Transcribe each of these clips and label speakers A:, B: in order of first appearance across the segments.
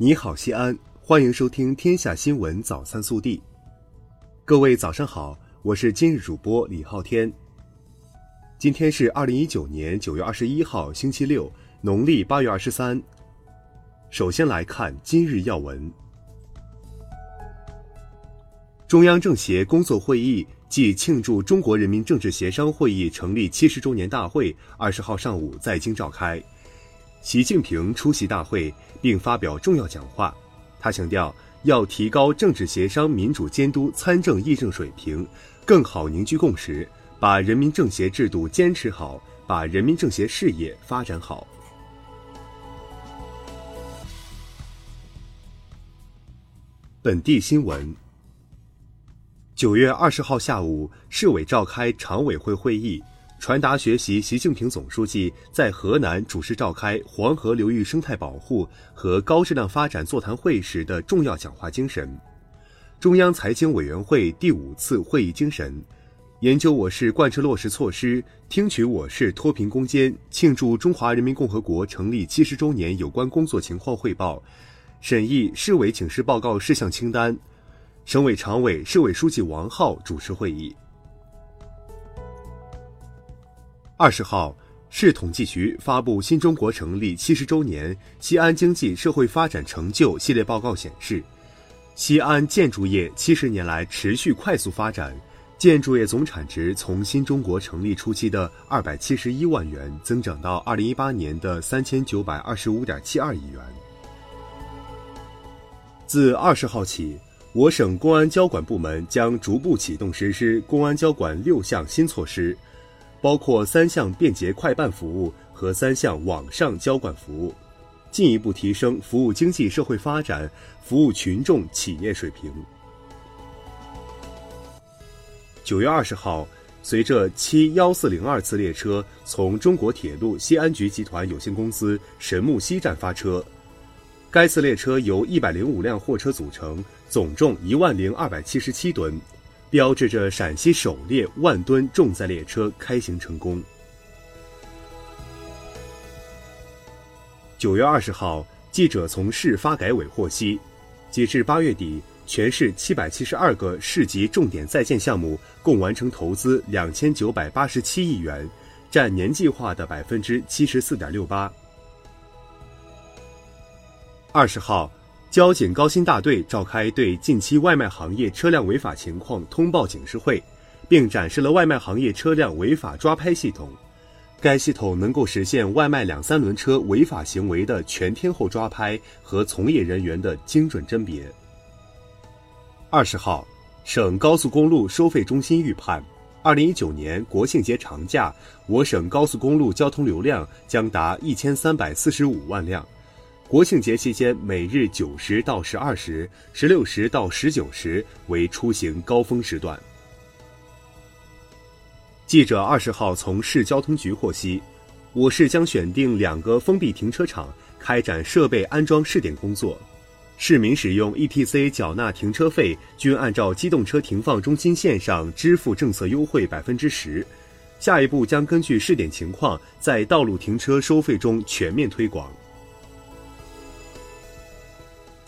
A: 你好，西安，欢迎收听《天下新闻早餐速递》。各位早上好，我是今日主播李昊天。今天是二零一九年九月二十一号，星期六，农历八月二十三。首先来看今日要闻。中央政协工作会议暨庆祝中国人民政治协商会议成立七十周年大会二十号上午在京召开。习近平出席大会并发表重要讲话，他强调要提高政治协商民主监督参政议政水平，更好凝聚共识，把人民政协制度坚持好，把人民政协事业发展好。本地新闻：九月二十号下午，市委召开常委会会议。传达学习习近平总书记在河南主持召开黄河流域生态保护和高质量发展座谈会时的重要讲话精神。中央财经委员会第五次会议精神：研究我市贯彻落实措施，听取我市脱贫攻坚、庆祝中华人民共和国成立七十周年有关工作情况汇报，审议市委请示报告事项清单。省委常委、市委书记王浩主持会议。二十号，市统计局发布《新中国成立七十周年西安经济社会发展成就系列报告》显示，西安建筑业七十年来持续快速发展，建筑业总产值从新中国成立初期的二百七十一万元增长到二零一八年的三千九百二十五点七二亿元。自二十号起，我省公安交管部门将逐步启动实施公安交管六项新措施。包括三项便捷快办服务和三项网上交管服务，进一步提升服务经济社会发展、服务群众企业水平。九月二十号，随着七幺四零二次列车从中国铁路西安局集团有限公司神木西站发车，该次列车由一百零五辆货车组成，总重一万零二百七十七吨。标志着陕西首列万吨重载列车开行成功。九月二十号，记者从市发改委获悉，截至八月底，全市七百七十二个市级重点在建项目共完成投资两千九百八十七亿元，占年计划的百分之七十四点六八。二十号。交警高新大队召开对近期外卖行业车辆违法情况通报警示会，并展示了外卖行业车辆违法抓拍系统。该系统能够实现外卖两三轮车违法行为的全天候抓拍和从业人员的精准甄别。二十号，省高速公路收费中心预判，二零一九年国庆节长假，我省高速公路交通流量将达一千三百四十五万辆。国庆节期间，每日九时到十二时、十六时到十九时为出行高峰时段。记者二十号从市交通局获悉，我市将选定两个封闭停车场开展设备安装试点工作，市民使用 ETC 缴纳停车费均按照机动车停放中心线上支付政策优惠百分之十。下一步将根据试点情况，在道路停车收费中全面推广。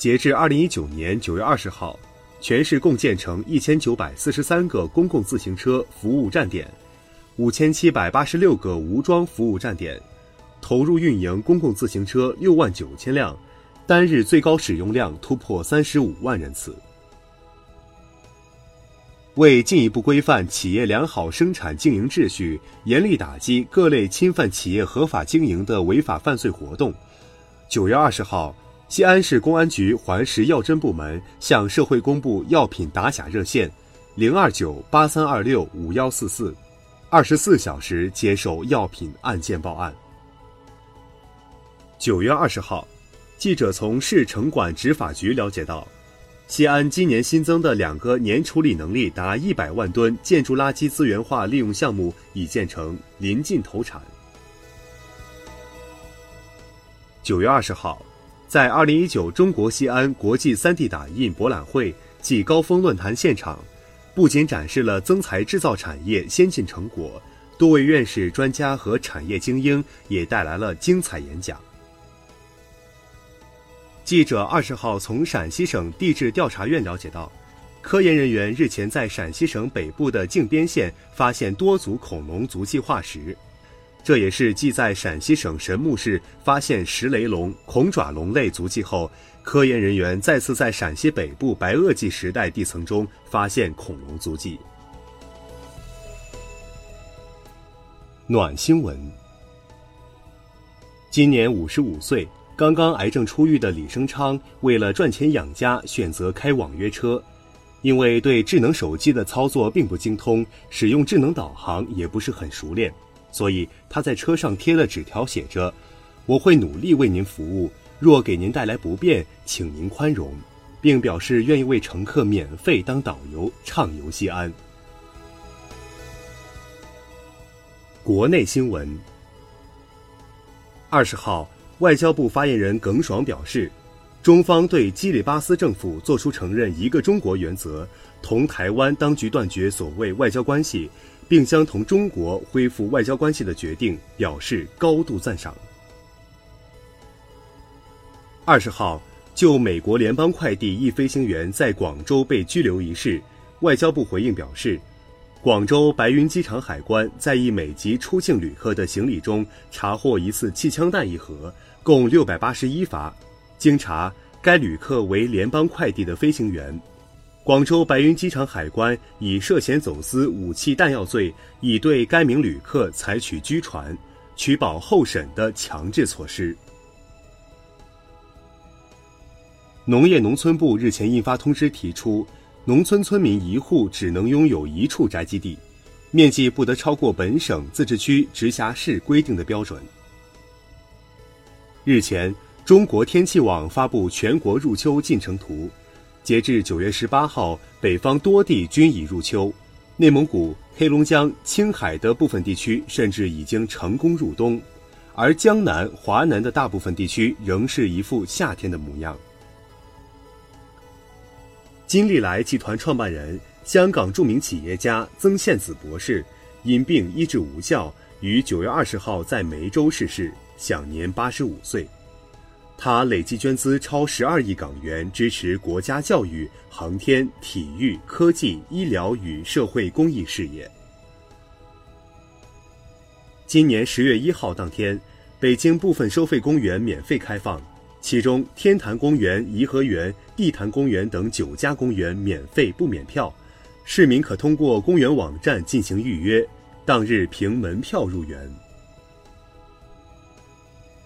A: 截至二零一九年九月二十号，全市共建成一千九百四十三个公共自行车服务站点，五千七百八十六个无桩服务站点，投入运营公共自行车六万九千辆，单日最高使用量突破三十五万人次。为进一步规范企业良好生产经营秩序，严厉打击各类侵犯企业合法经营的违法犯罪活动，九月二十号。西安市公安局环食药侦部门向社会公布药品打假热线：零二九八三二六五幺四四，二十四小时接受药品案件报案。九月二十号，记者从市城管执法局了解到，西安今年新增的两个年处理能力达一百万吨建筑垃圾资源化利用项目已建成，临近投产。九月二十号。在二零一九中国西安国际三 D 打印博览会暨高峰论坛现场，不仅展示了增材制造产业先进成果，多位院士、专家和产业精英也带来了精彩演讲。记者二十号从陕西省地质调查院了解到，科研人员日前在陕西省北部的靖边县发现多组恐龙足迹化石，这也是继在陕西省神木市发现石雷龙、恐爪龙类足迹后，科研人员再次在陕西北部白垩纪时代地层中发现恐龙足迹。暖新闻。今年五十五岁，刚刚癌症出狱的李生昌，为了赚钱养家，选择开网约车。因为对智能手机的操作并不精通，使用智能导航也不是很熟练，所以他在车上贴了纸条，写着：“我会努力为您服务，若给您带来不便，请您宽容。”并表示愿意为乘客免费当导游，畅游西安。国内新闻。二十号，外交部发言人耿爽表示，中方对基里巴斯政府作出承认“一个中国”原则，同台湾当局断绝所谓外交关系，并将同中国恢复外交关系的决定表示高度赞赏。二十号，就美国联邦快递一飞行员在广州被拘留一事，外交部回应表示。广州白云机场海关在一美籍出境旅客的行李中查获一次气枪弹一盒，共六百八十一发。经查，该旅客为联邦快递的飞行员。广州白云机场海关以涉嫌走私武器弹药罪，已对该名旅客采取拘传、取保候审的强制措施。农业农村部日前印发通知，提出。农村村民一户只能拥有一处宅基地，面积不得超过本省、自治区、直辖市规定的标准。日前，中国天气网发布全国入秋进程图，截至九月十八号，北方多地均已入秋，内蒙古、黑龙江、青海的部分地区甚至已经成功入冬，而江南、华南的大部分地区仍是一副夏天的模样。金利来集团创办人、香港著名企业家曾宪梓博士因病医治无效，于九月二十号在梅州逝世，享年八十五岁。他累计捐资超十二亿港元，支持国家教育、航天、体育、科技、医疗与社会公益事业。今年十月一号当天，北京部分收费公园免费开放。其中，天坛公园、颐和园、地坛公园等九家公园免费不免票，市民可通过公园网站进行预约，当日凭门票入园。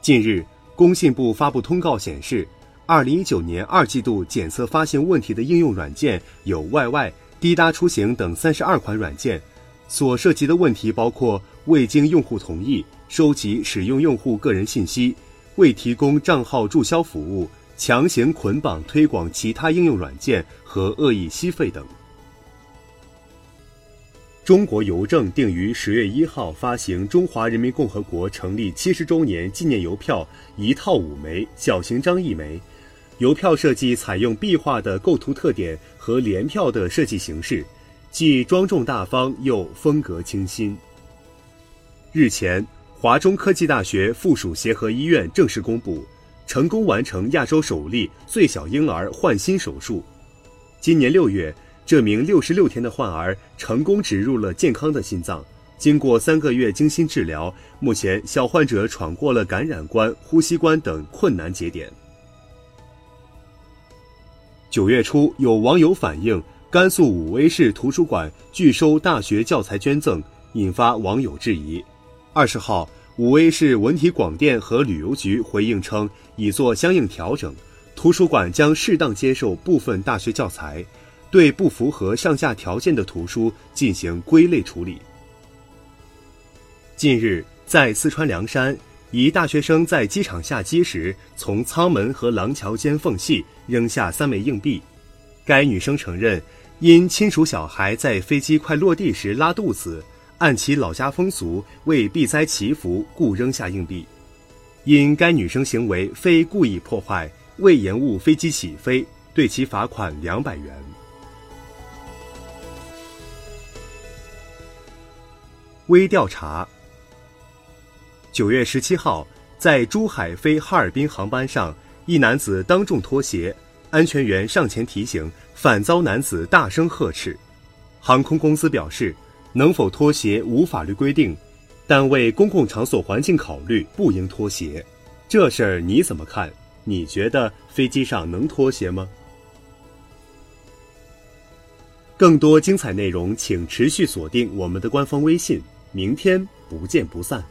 A: 近日，工信部发布通告显示，二零一九年二季度检测发现问题的应用软件有 YY、滴答出行等三十二款软件，所涉及的问题包括未经用户同意收集使用用户个人信息。未提供账号注销服务、强行捆绑推广其他应用软件和恶意吸费等。中国邮政定于十月一号发行中华人民共和国成立七十周年纪念邮票一套五枚，小型张一枚。邮票设计采用壁画的构图特点和联票的设计形式，既庄重大方又风格清新。日前。华中科技大学附属协和医院正式公布，成功完成亚洲首例最小婴儿换心手术。今年六月，这名六十六天的患儿成功植入了健康的心脏。经过三个月精心治疗，目前小患者闯过了感染关、呼吸关等困难节点。九月初，有网友反映甘肃武威市图书馆拒收大学教材捐赠，引发网友质疑。二十号，武威市文体广电和旅游局回应称，已做相应调整，图书馆将适当接受部分大学教材，对不符合上架条件的图书进行归类处理。近日，在四川凉山，一大学生在机场下机时，从舱门和廊桥间缝隙扔下三枚硬币。该女生承认，因亲属小孩在飞机快落地时拉肚子。按其老家风俗，为避灾祈福，故扔下硬币。因该女生行为非故意破坏，未延误飞机起飞，对其罚款两百元。微调查。九月十七号，在珠海飞哈尔滨航班上，一男子当众脱鞋，安全员上前提醒，反遭男子大声呵斥。航空公司表示，能否脱鞋无法律规定，但为公共场所环境考虑，不应脱鞋。这事儿你怎么看？你觉得飞机上能脱鞋吗？更多精彩内容，请持续锁定我们的官方微信。明天不见不散。